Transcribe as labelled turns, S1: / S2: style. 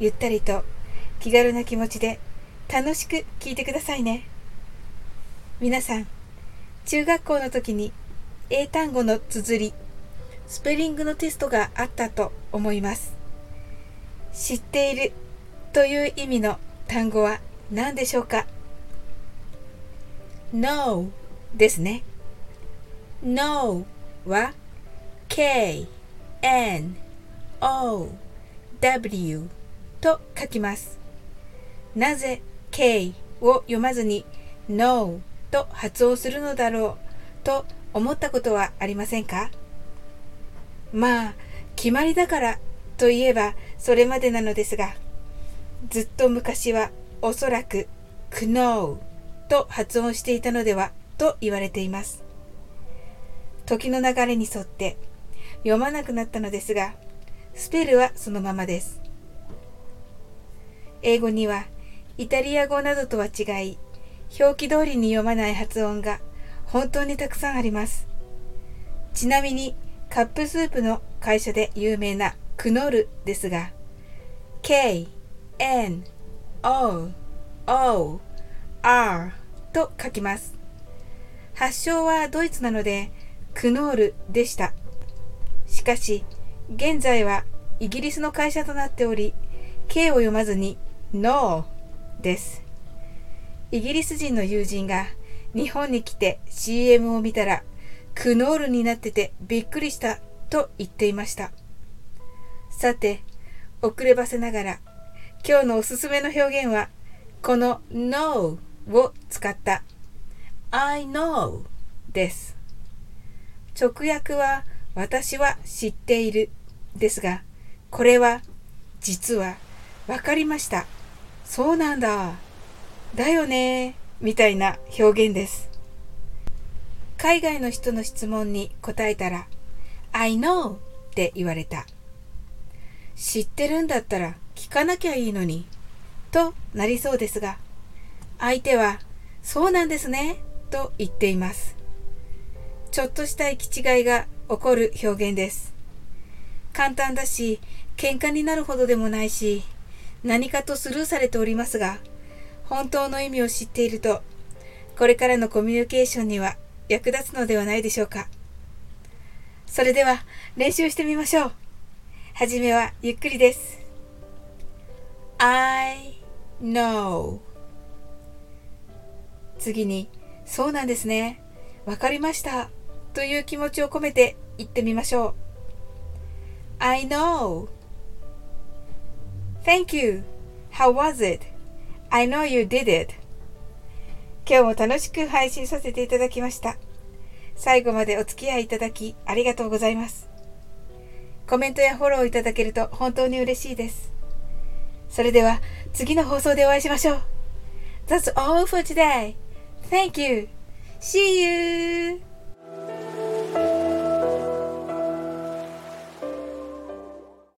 S1: ゆったりと気軽な気持ちで楽しく聞いてくださいね。皆さん、中学校の時に英単語の綴り、スペリングのテストがあったと思います。知っているという意味の単語は何でしょうか ?No ですね。No は K, N, O, W と書きます。なぜ K を読まずに No と発音するのだろうと思ったことはありませんか？まあ、決まりだからといえばそれまでなのですが、ずっと昔はおそらく Kno と発音していたのではと言われています。時の流れに沿って読まなくなったのですが、スペルはそのままです。英語にはイタリア語などとは違い、表記通りに読まない発音が本当にたくさんあります。ちなみにカップスープの会社で有名なクノールですが、K, N, O, O, R と書きます。発祥はドイツなので、クノールでした。しかし、現在はイギリスの会社となっており、K を読まずに No です。イギリス人の友人が日本に来て CM を見たらクノールになっててびっくりしたと言っていました。さて、遅ればせながら今日のおすすめの表現はこの No を使った I know です。直訳は私は知っているですが、これは実は分かりました。そうなんだ。だよね。みたいな表現です。海外の人の質問に答えたら、I know って言われた。知ってるんだったら聞かなきゃいいのに、となりそうですが、相手は、そうなんですね、と言っています。ちょっとした行き違いが起こる表現です。簡単だし、喧嘩になるほどでもないし、何かとスルーされておりますが、本当の意味を知っていると、これからのコミュニケーションには役立つのではないでしょうか。それでは練習してみましょう。はじめはゆっくりです。I know 次に、そうなんですね。わかりました。という気持ちを込めて言ってみましょう。I know Thank you. How was it? I know you did it. 今日も楽しく配信させていただきました。最後までお付き合いいただきありがとうございます。コメントやフォローいただけると本当に嬉しいです。それでは次の放送でお会いしましょう。That's all for today. Thank you. See you.